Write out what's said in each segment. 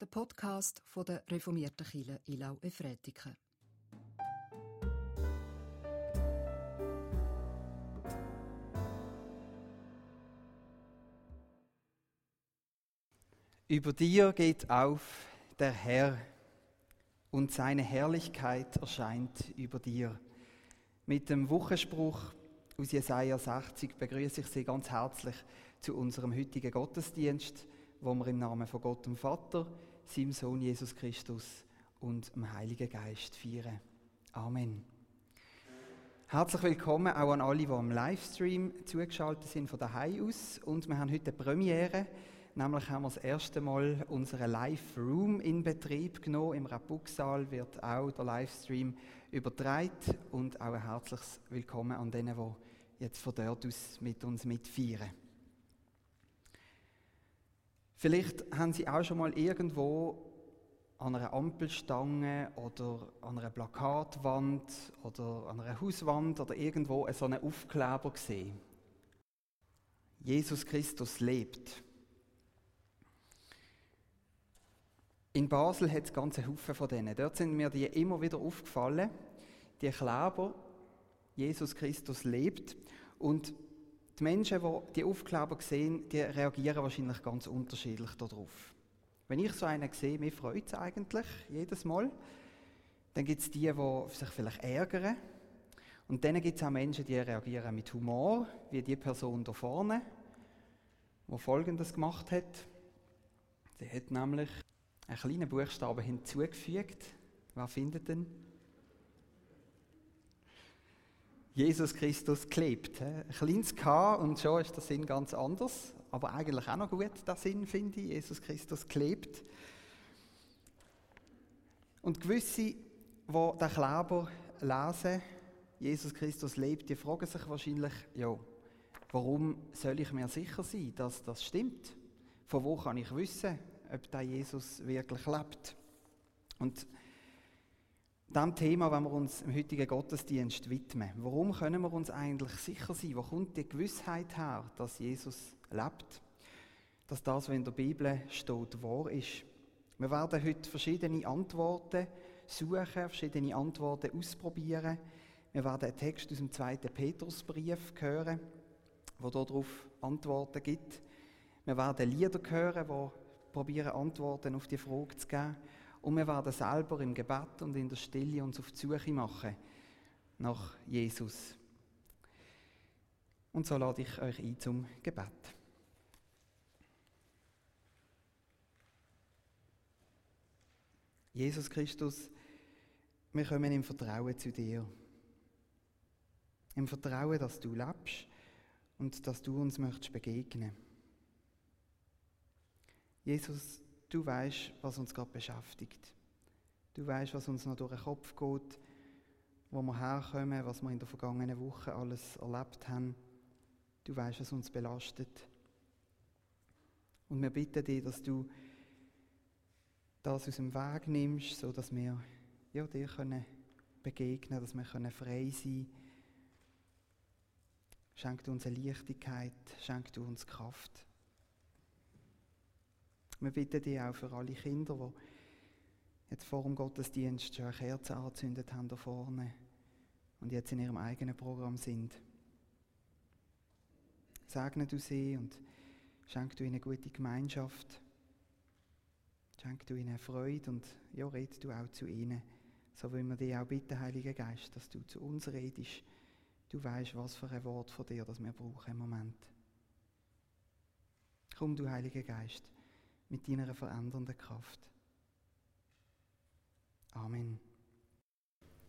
der Podcast von der reformierten Kirche Ilau Efretiken. Über dir geht auf der Herr und seine Herrlichkeit erscheint über dir. Mit dem Wochenspruch aus Jesaja 60 begrüße ich Sie ganz herzlich zu unserem heutigen Gottesdienst, wo wir im Namen von Gott dem Vater, seinem Sohn Jesus Christus und dem Heiligen Geist feiern. Amen. Herzlich willkommen auch an alle, die am Livestream zugeschaltet sind von daheim aus. Und wir haben heute eine Premiere. Nämlich haben wir das erste Mal unseren Live-Room in Betrieb genommen. Im Rapuxsaal wird auch der Livestream übertragen und auch ein herzliches Willkommen an denen, die jetzt von dort aus mit uns mitfeiern. Vielleicht haben Sie auch schon mal irgendwo an einer Ampelstange oder an einer Plakatwand oder an einer Hauswand oder irgendwo so einen Aufkleber gesehen. Jesus Christus lebt. In Basel hat es ganze Haufen von denen. Dort sind mir die immer wieder aufgefallen. Die Kleber, Jesus Christus lebt. Und die Menschen, die die Aufkleber sehen, die reagieren wahrscheinlich ganz unterschiedlich darauf. Wenn ich so einen sehe, mich freut es eigentlich jedes Mal. Dann gibt es die, die sich vielleicht ärgern. Und dann gibt es auch Menschen, die reagieren mit Humor, wie die Person da vorne, die Folgendes gemacht hat. Sie hat nämlich einen kleinen Buchstaben hinzugefügt. Was findet denn? Jesus Christus klebt. Ein kleines K und schon ist der Sinn ganz anders. Aber eigentlich auch noch gut, der Sinn, finde ich. Jesus Christus klebt. Und gewisse, die den Kleber lesen, Jesus Christus lebt, die fragen sich wahrscheinlich, ja, warum soll ich mir sicher sein, dass das stimmt? Von wo kann ich wissen, ob der Jesus wirklich lebt. Und diesem Thema wollen wir uns im heutigen Gottesdienst widmen. Warum können wir uns eigentlich sicher sein? Wo kommt die Gewissheit her, dass Jesus lebt? Dass das, was in der Bibel steht, wahr ist? Wir werden heute verschiedene Antworten suchen, verschiedene Antworten ausprobieren. Wir werden einen Text aus dem zweiten Petrusbrief hören, wo darauf Antworten gibt. Wir werden Lieder hören, die probieren Antworten auf die Frage zu geben. Und wir werden selber im Gebet und in der Stille uns auf die Suche machen nach Jesus. Und so lade ich euch ein zum Gebet. Jesus Christus, wir kommen im Vertrauen zu dir. Im Vertrauen, dass du lebst und dass du uns möchtest begegnen. Jesus, du weißt, was uns gerade beschäftigt. Du weißt, was uns noch durch den Kopf geht, wo wir herkommen, was wir in der vergangenen Woche alles erlebt haben. Du weißt, was uns belastet. Und wir bitten dich, dass du das aus dem Weg nimmst, so dass wir ja, dir können begegnen, dass wir können frei sein. können. Schenk du uns eine Leichtigkeit, schenk du uns Kraft. Wir bitten dich auch für alle Kinder, die jetzt vor dem Gottesdienst schon eine Kerze angezündet haben da vorne und jetzt in ihrem eigenen Programm sind. Segne du sie und schenk du ihnen eine gute Gemeinschaft. Schenk du ihnen Freude und ja, red du auch zu ihnen. So wollen wir dich auch bitten, Heiliger Geist, dass du zu uns redest. Du weißt, was für ein Wort von dir das wir brauchen im Moment. Komm, du Heiliger Geist mit deiner verändernden Kraft. Amen.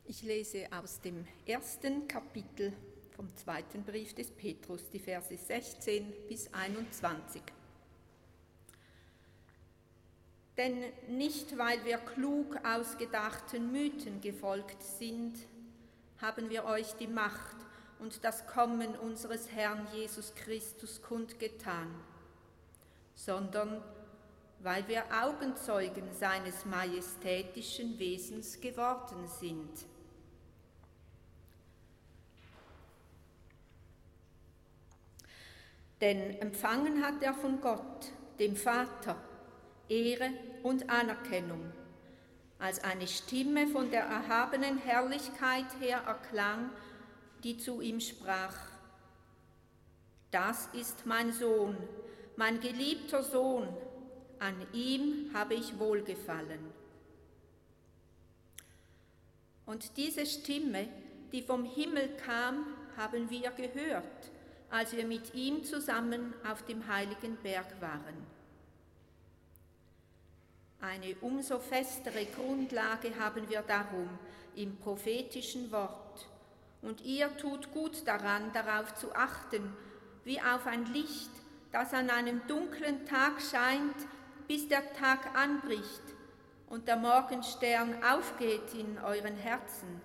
Ich lese aus dem ersten Kapitel vom zweiten Brief des Petrus, die Verse 16 bis 21. Denn nicht weil wir klug ausgedachten Mythen gefolgt sind, haben wir euch die Macht und das Kommen unseres Herrn Jesus Christus kundgetan, sondern weil wir Augenzeugen seines majestätischen Wesens geworden sind. Denn empfangen hat er von Gott, dem Vater, Ehre, und Anerkennung, als eine Stimme von der erhabenen Herrlichkeit her erklang, die zu ihm sprach, das ist mein Sohn, mein geliebter Sohn, an ihm habe ich wohlgefallen. Und diese Stimme, die vom Himmel kam, haben wir gehört, als wir mit ihm zusammen auf dem heiligen Berg waren. Eine umso festere Grundlage haben wir darum im prophetischen Wort. Und ihr tut gut daran, darauf zu achten, wie auf ein Licht, das an einem dunklen Tag scheint, bis der Tag anbricht und der Morgenstern aufgeht in euren Herzen.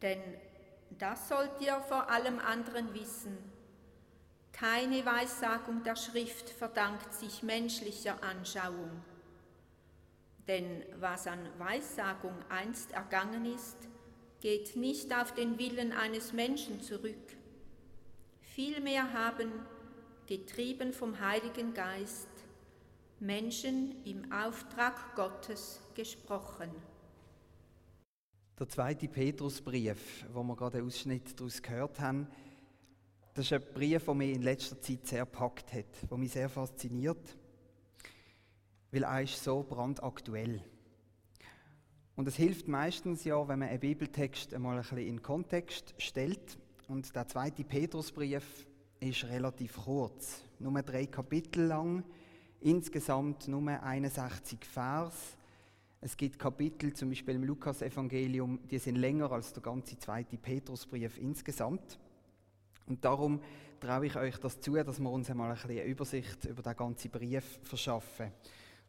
Denn das sollt ihr vor allem anderen wissen. Keine Weissagung der Schrift verdankt sich menschlicher Anschauung. Denn was an Weissagung einst ergangen ist, geht nicht auf den Willen eines Menschen zurück. Vielmehr haben, getrieben vom Heiligen Geist, Menschen im Auftrag Gottes gesprochen. Der zweite Petrusbrief, wo wir gerade einen Ausschnitt daraus gehört haben, das ist ein Brief, der mich in letzter Zeit sehr gepackt hat, der mich sehr fasziniert, weil er ist so brandaktuell. Und es hilft meistens ja, wenn man einen Bibeltext einmal ein bisschen in Kontext stellt. Und der zweite Petrusbrief ist relativ kurz, nur drei Kapitel lang, insgesamt nur 61 Vers. Es gibt Kapitel, zum Beispiel im Lukas-Evangelium, die sind länger als der ganze zweite Petrusbrief insgesamt. Und darum traue ich euch das zu, dass wir uns einmal eine Übersicht über den ganzen Brief verschaffen.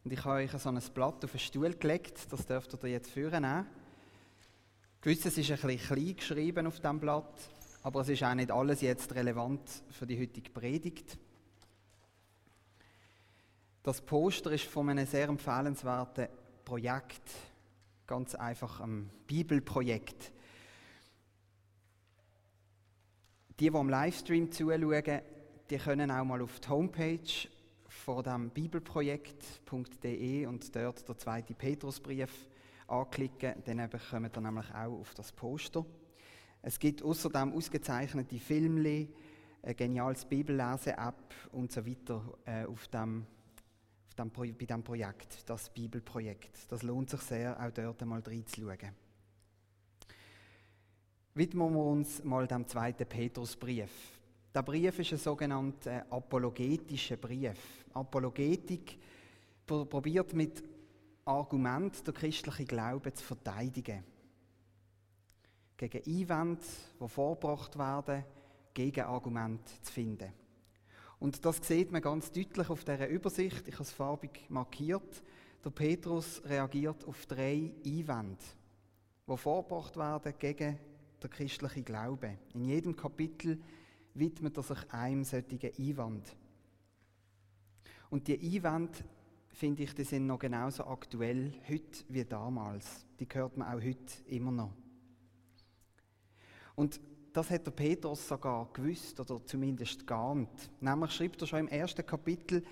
Und ich habe euch so ein Blatt auf den Stuhl gelegt, das dürft ihr jetzt führen. Gewisses ist ein bisschen klein geschrieben auf dem Blatt, aber es ist auch nicht alles jetzt relevant für die heutige Predigt. Das Poster ist von einem sehr empfehlenswerten Projekt, ganz einfach ein Bibelprojekt. Die, die am Livestream zuschauen, die können auch mal auf die Homepage von dem bibelprojekt.de und dort der zweite Petrusbrief anklicken. Dann kommt ihr nämlich auch auf das Poster. Es gibt außerdem ausgezeichnete Filme, ein geniales Bibellese-App und so weiter äh, auf dem dem, bei diesem Projekt, das Bibelprojekt. Das lohnt sich sehr, auch dort einmal reinzuschauen. Widmen wir uns mal dem zweiten Petrusbrief. Der Brief ist ein sogenannter apologetischer Brief. Apologetik probiert mit Argument der christliche Glaube zu verteidigen. Gegen Einwände, die vorgebracht werden, Gegenargumente zu finden. Und das sieht man ganz deutlich auf dieser Übersicht. Ich habe es farbig markiert. Der Petrus reagiert auf drei Einwände, die vorgebracht werden gegen den christlichen Glauben. In jedem Kapitel widmet er sich einem solchen Einwand. Und die Einwände, finde ich, die sind noch genauso aktuell heute wie damals. Die hört man auch heute immer noch. Und das hat der Petrus sogar gewusst oder zumindest geahnt. Nämlich schreibt er schon im ersten Kapitel,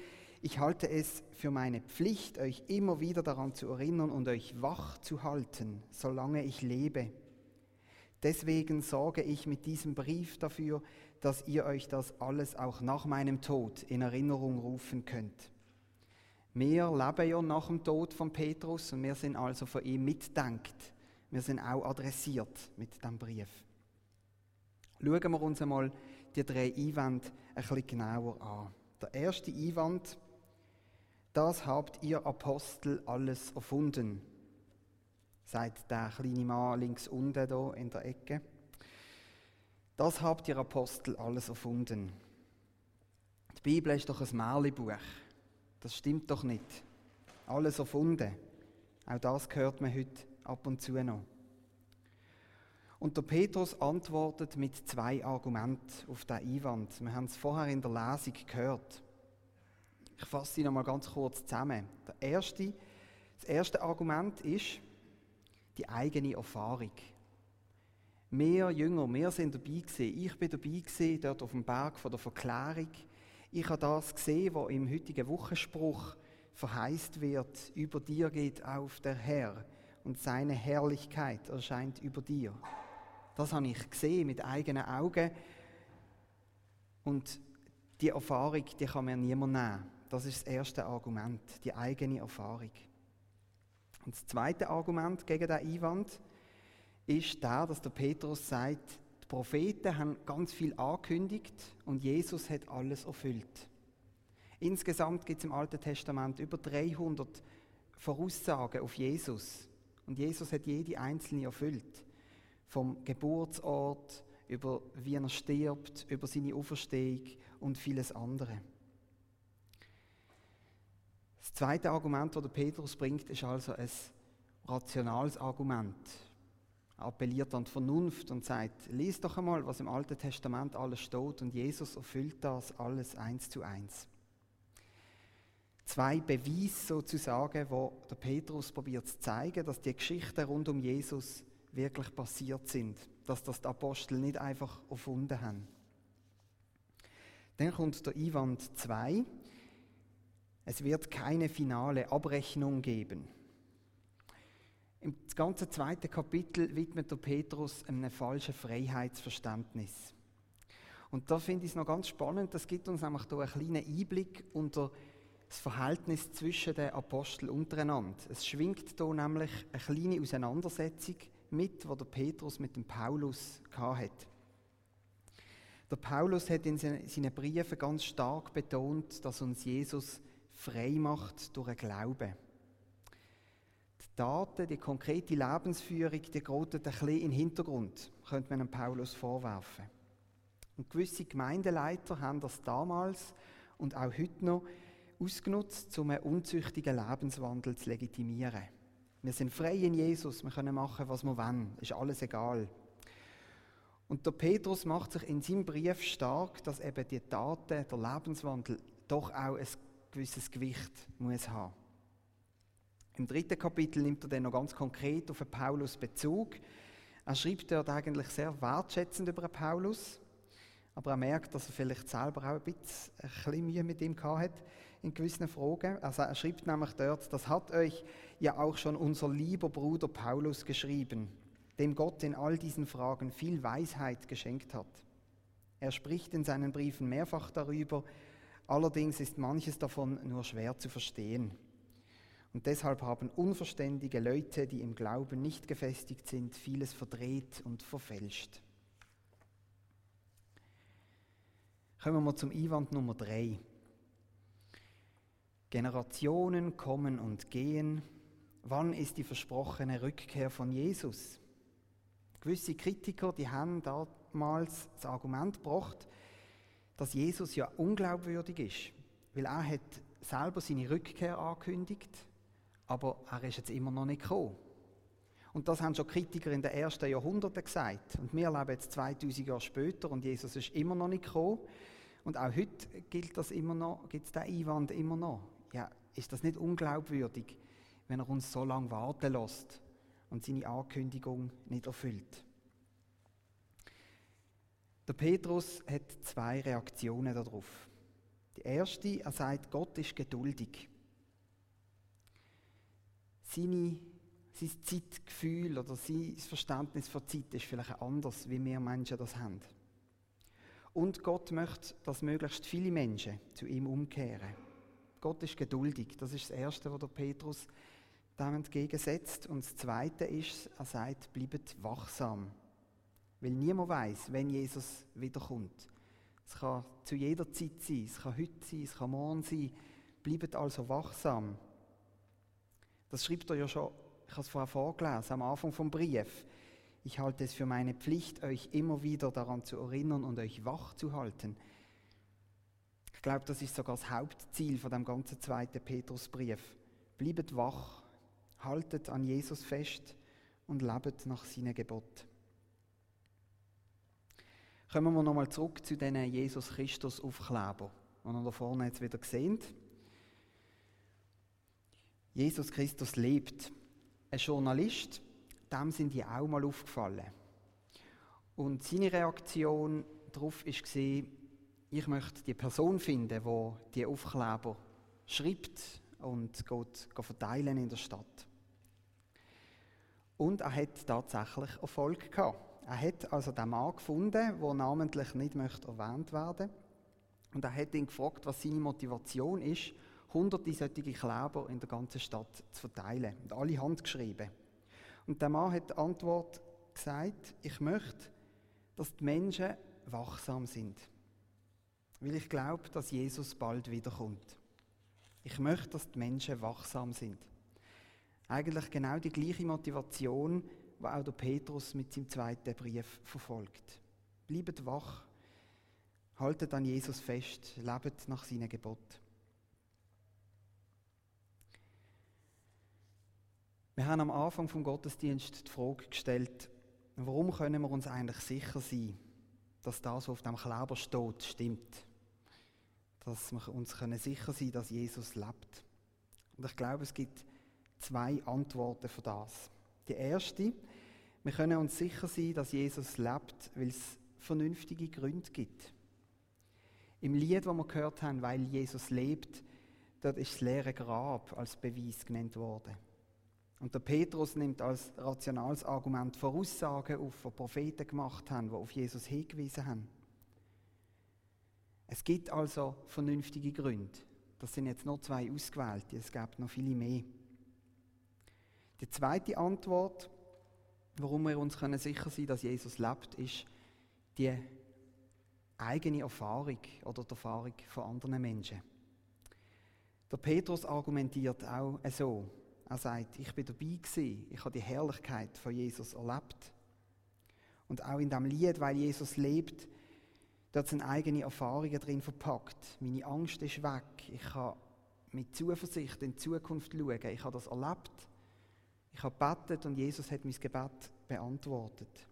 ich halte es für meine Pflicht, euch immer wieder daran zu erinnern und euch wach zu halten, solange ich lebe. Deswegen sorge ich mit diesem Brief dafür, dass ihr euch das alles auch nach meinem Tod in Erinnerung rufen könnt. Wir leben ja nach dem Tod von Petrus und wir sind also von ihm mitdenkt. Wir sind auch adressiert mit dem Brief. Schauen wir uns einmal die drei Einwände ein bisschen genauer an. Der erste Einwand, das habt ihr Apostel alles erfunden, sagt der kleine Mann links unten hier in der Ecke. Das habt ihr Apostel alles erfunden. Die Bibel ist doch ein Märchenbuch. Das stimmt doch nicht. Alles erfunden. Auch das hört man heute ab und zu noch. Und der Petrus antwortet mit zwei Argumenten auf den Einwand. Wir haben es vorher in der Lesung gehört. Ich fasse sie noch mal ganz kurz zusammen. Der erste, das erste Argument ist die eigene Erfahrung. Wir Jünger, wir sind dabei gewesen. Ich bin dabei gewesen, dort auf dem Berg von der Verklärung. Ich habe das gesehen, was im heutigen Wochenspruch verheißt wird, über dir geht auf der Herr und seine Herrlichkeit erscheint über dir. Das habe ich gesehen mit eigenen Augen und die Erfahrung, die kann mir niemand nehmen. Das ist das erste Argument, die eigene Erfahrung. Und das zweite Argument gegen den Einwand ist der, dass der Petrus sagt, die Propheten haben ganz viel angekündigt und Jesus hat alles erfüllt. Insgesamt gibt es im Alten Testament über 300 Voraussagen auf Jesus. Und Jesus hat jede einzelne erfüllt. Vom Geburtsort über wie er stirbt, über seine Auferstehung und vieles andere. Das zweite Argument, das Petrus bringt, ist also ein rationales Argument. Er appelliert an die Vernunft und sagt, lies doch einmal, was im Alten Testament alles steht und Jesus erfüllt das alles eins zu eins zwei Beweise sozusagen, wo der Petrus probiert zu zeigen, dass die Geschichten rund um Jesus wirklich passiert sind, dass das die Apostel nicht einfach erfunden haben. Dann kommt der Einwand 2. Es wird keine finale Abrechnung geben. Im ganzen zweiten Kapitel widmet der Petrus einem falschen Freiheitsverständnis. Und da finde ich es noch ganz spannend, das gibt uns nämlich hier einen kleinen Einblick unter das Verhältnis zwischen den Aposteln untereinander. Es schwingt hier nämlich eine kleine Auseinandersetzung mit, die der Petrus mit dem Paulus hatte. Der Paulus hat in seinen Briefen ganz stark betont, dass uns Jesus frei macht durch den Glauben. Die Daten, die konkrete Lebensführung, die geraten ein bisschen in den Hintergrund, könnte man dem Paulus vorwerfen. Und gewisse Gemeindeleiter haben das damals und auch heute noch ausgenutzt, um einen unzüchtigen Lebenswandel zu legitimieren. Wir sind frei in Jesus, wir können machen, was wir wollen, ist alles egal. Und der Petrus macht sich in seinem Brief stark, dass eben die Taten, der Lebenswandel doch auch ein gewisses Gewicht muss haben. Im dritten Kapitel nimmt er dann noch ganz konkret auf Paulus Bezug. Er schreibt dort eigentlich sehr wertschätzend über Paulus, aber er merkt, dass er vielleicht selber auch ein bisschen, ein bisschen Mühe mit ihm hatte in gewissen Fragen. Also er schreibt nämlich dort, das hat euch ja auch schon unser lieber Bruder Paulus geschrieben, dem Gott in all diesen Fragen viel Weisheit geschenkt hat. Er spricht in seinen Briefen mehrfach darüber, allerdings ist manches davon nur schwer zu verstehen. Und deshalb haben unverständige Leute, die im Glauben nicht gefestigt sind, vieles verdreht und verfälscht. Kommen wir zum Einwand Nummer drei. Generationen kommen und gehen. Wann ist die versprochene Rückkehr von Jesus? Gewisse Kritiker, die haben damals das Argument gebracht, dass Jesus ja unglaubwürdig ist, weil er hat selber seine Rückkehr angekündigt, aber er ist jetzt immer noch nicht gekommen. Und das haben schon Kritiker in den ersten Jahrhunderten gesagt. Und wir leben jetzt 2000 Jahre später und Jesus ist immer noch nicht gekommen. Und auch heute gilt das immer noch, gibt es den Einwand immer noch ja, ist das nicht unglaubwürdig, wenn er uns so lange warten lässt und seine Ankündigung nicht erfüllt? Der Petrus hat zwei Reaktionen darauf. Die erste, er sagt, Gott ist geduldig. Seine, sein Zeitgefühl oder sein Verständnis von Zeit ist vielleicht anders, wie wir Menschen das haben. Und Gott möchte, dass möglichst viele Menschen zu ihm umkehren. Gott ist geduldig. Das ist das Erste, was der Petrus dem entgegensetzt. Und das Zweite ist, er sagt, bleibt wachsam. Weil niemand weiß, wenn Jesus wiederkommt. Es kann zu jeder Zeit sein, es kann heute sein, es kann morgen sein. Bleibt also wachsam. Das schreibt er ja schon, ich habe es vorher vorgelesen, am Anfang vom Brief. Ich halte es für meine Pflicht, euch immer wieder daran zu erinnern und euch wach zu halten. Ich glaube, das ist sogar das Hauptziel von dem ganzen zweiten Petrusbrief. Bleibt wach, haltet an Jesus fest und lebt nach seinen Gebot. Kommen wir nochmal zurück zu diesen Jesus Christus Aufkleber, die ihr da vorne jetzt wieder seht. Jesus Christus lebt. Ein Journalist, dem sind die auch mal aufgefallen. Und seine Reaktion darauf war, ich möchte die Person finden, wo die Aufkleber schreibt und geht, geht verteilen in der Stadt. Und er hat tatsächlich Erfolg gehabt. Er hat also den Mann gefunden, der namentlich nicht möchte erwähnt werden Und er hat ihn gefragt, was seine Motivation ist, hunderte solche Kleber in der ganzen Stadt zu verteilen. Und alle handgeschrieben. Und der Mann hat die Antwort gesagt, ich möchte, dass die Menschen wachsam sind. Weil ich glaube, dass Jesus bald wiederkommt. Ich möchte, dass die Menschen wachsam sind. Eigentlich genau die gleiche Motivation, die auch der Petrus mit seinem zweiten Brief verfolgt. Bleibt wach, haltet an Jesus fest, lebt nach seinen Geboten. Wir haben am Anfang vom Gottesdienst die Frage gestellt, warum können wir uns eigentlich sicher sein, dass das, was auf dem Kleber steht, stimmt? Dass wir uns sicher sein dass Jesus lebt. Und ich glaube, es gibt zwei Antworten für das. Die erste, wir können uns sicher sein, dass Jesus lebt, weil es vernünftige Gründe gibt. Im Lied, das wir gehört haben, weil Jesus lebt, dort ist das leere Grab als Beweis genannt worden. Und der Petrus nimmt als rationales Argument Voraussagen auf, die Propheten gemacht haben, die auf Jesus hingewiesen haben. Es gibt also vernünftige Gründe. Das sind jetzt nur zwei ausgewählte, es gibt noch viele mehr. Die zweite Antwort, warum wir uns können sicher sein dass Jesus lebt, ist die eigene Erfahrung oder die Erfahrung von anderen Menschen. Der Petrus argumentiert auch so. Er sagt, ich bin dabei gewesen, ich habe die Herrlichkeit von Jesus erlebt. Und auch in dem Lied, weil Jesus lebt, dort sind eigene Erfahrungen drin verpackt. Meine Angst ist weg. Ich kann mit Zuversicht in die Zukunft schauen. Ich habe das erlebt. Ich habe gebetet und Jesus hat mein Gebet beantwortet.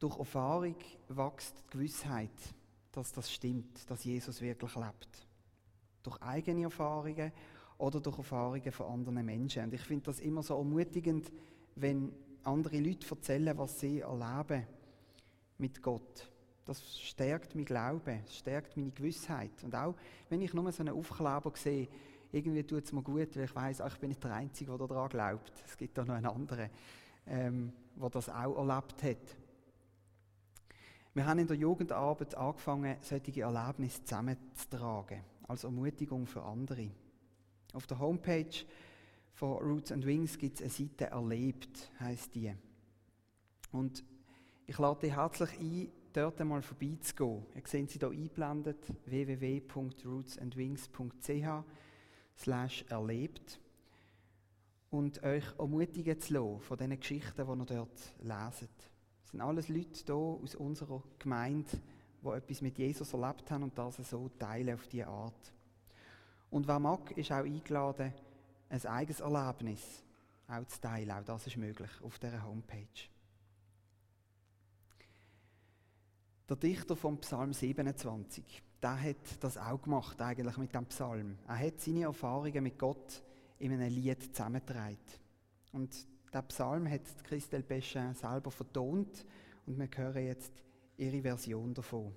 Durch Erfahrung wächst die Gewissheit, dass das stimmt, dass Jesus wirklich lebt durch eigene Erfahrungen oder durch Erfahrungen von anderen Menschen. Und ich finde das immer so ermutigend, wenn andere Leute erzählen, was sie erleben mit Gott. Das stärkt mein Glauben, stärkt meine Gewissheit. Und auch wenn ich nur so einen Aufkleber sehe, irgendwie tut es mir gut, weil ich weiß, ich bin nicht der Einzige, der daran glaubt. Es gibt da noch einen anderen, ähm, der das auch erlebt hat. Wir haben in der Jugendarbeit angefangen, solche Erlebnisse zusammenzutragen als Ermutigung für andere. Auf der Homepage von Roots and Wings gibt es eine Seite «Erlebt», heißt die. Und ich lade dich herzlich ein, dort einmal vorbeizugehen. Ihr seht sie hier eingeblendet, www.rootsandwings.ch slash erlebt und euch ermutigen zu lassen von diesen Geschichten, die ihr dort leset. Es sind alles Leute hier aus unserer Gemeinde, die etwas mit Jesus erlebt haben und das so teilen auf diese Art. Und wer mag, ist auch eingeladen, ein eigenes Erlebnis auch zu teilen. Auch das ist möglich auf dieser Homepage. Der Dichter vom Psalm 27, der hat das auch gemacht, eigentlich mit dem Psalm. Er hat seine Erfahrungen mit Gott in einem Lied zusammengetragen. Und der Psalm hat Christelle Peschin selber vertont und wir hören jetzt ihre Version davon.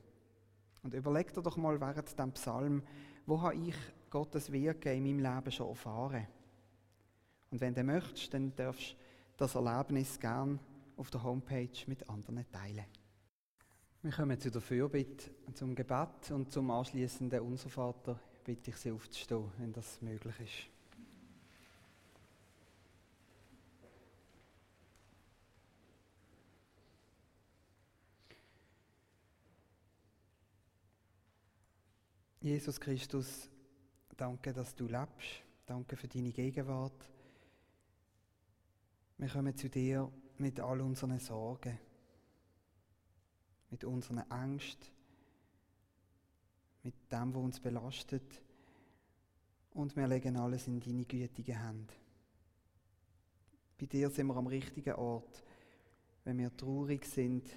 Und überleg dir doch mal während diesem Psalm, wo habe ich Gottes Wirken in meinem Leben schon erfahren? Und wenn du möchtest, dann darfst du das Erlebnis gern auf der Homepage mit anderen teilen. Wir kommen zu der Fürbitte, zum Gebet und zum anschließenden Unser Vater bitte ich Sie aufzustehen, wenn das möglich ist. Jesus Christus, danke, dass du lebst. Danke für deine Gegenwart. Wir kommen zu dir mit all unseren Sorgen, mit unseren Ängsten, mit dem, was uns belastet. Und wir legen alles in deine gütige Hand. Bei dir sind wir am richtigen Ort, wenn wir traurig sind,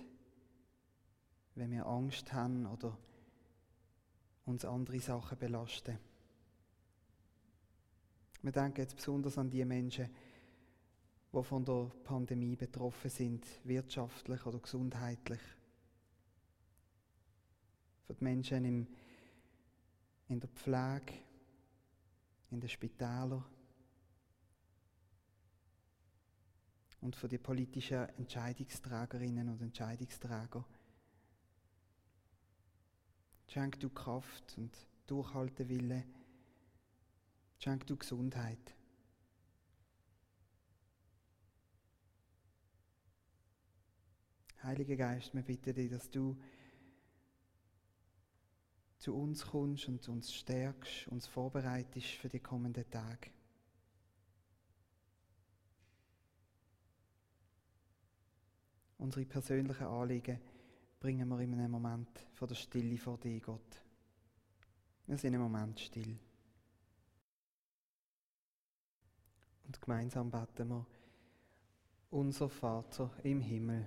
wenn wir Angst haben oder uns andere Sachen belasten. Wir denken jetzt besonders an die Menschen, die von der Pandemie betroffen sind, wirtschaftlich oder gesundheitlich. für die Menschen im, in der Pflege, in den Spitälern und für die politischen Entscheidungsträgerinnen und Entscheidungsträger. Schenk du Kraft und Durchhaltewille. Schenk du Gesundheit. Heiliger Geist, wir bitten dich, dass du zu uns kommst und uns stärkst, uns vorbereitest für die kommenden Tage. Unsere persönlichen Anliegen bringen wir in einem Moment von der Stille vor dir, Gott. Wir sind im Moment still. Und gemeinsam beten wir, unser Vater im Himmel,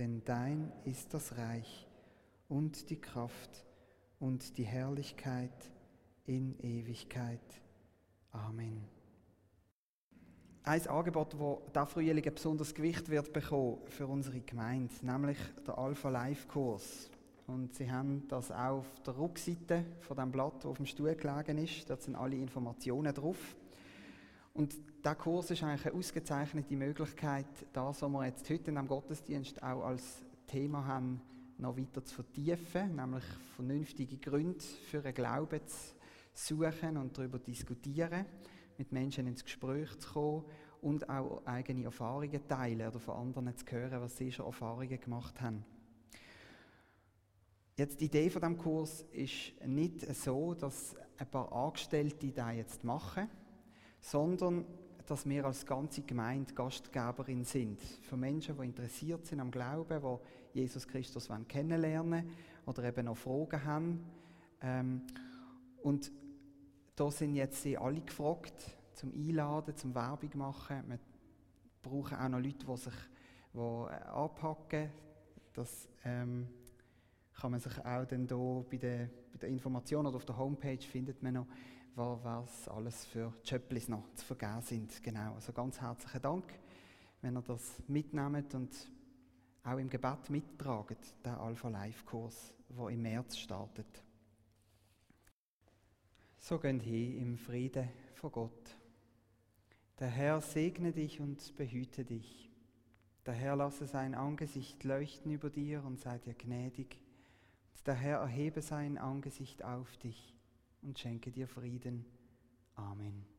Denn dein ist das Reich und die Kraft und die Herrlichkeit in Ewigkeit. Amen ein Angebot, das dieser Frühling ein besonderes Gewicht wird bekommen für unsere Gemeinde, nämlich der Alpha Life Kurs. Und Sie haben das auch auf der Rückseite von dem Blatt, das auf dem Stuhl gelegen ist. Dort sind alle Informationen drauf. Und dieser Kurs ist eigentlich eine ausgezeichnete Möglichkeit, das, was wir jetzt heute dem Gottesdienst auch als Thema haben, noch weiter zu vertiefen, nämlich vernünftige Gründe für einen Glauben zu suchen und darüber zu diskutieren mit Menschen ins Gespräch zu kommen und auch eigene Erfahrungen teilen oder von anderen zu hören, was sie schon Erfahrungen gemacht haben. Jetzt die Idee von dem Kurs ist nicht so, dass ein paar Angestellte da jetzt machen, sondern dass wir als ganze Gemeinde Gastgeberin sind für Menschen, die interessiert sind am Glauben, die Jesus Christus kennenlernen oder eben noch Fragen haben. Ähm, und da sind jetzt sie alle gefragt, zum Einladen, zum Werbung machen. Wir brauchen auch noch Leute, die sich die, äh, anpacken. Das ähm, kann man sich auch dann hier bei der, bei der Information oder auf der Homepage findet man noch, was alles für Chöpplis noch zu vergeben sind. Genau, also ganz herzlichen Dank, wenn ihr das mitnehmt und auch im Gebet mittragt, der Alpha Life Kurs, der im März startet. So gehen hin im Frieden von Gott. Der Herr segne dich und behüte dich. Der Herr lasse sein Angesicht leuchten über dir und sei dir gnädig. Und der Herr erhebe sein Angesicht auf dich und schenke dir Frieden. Amen.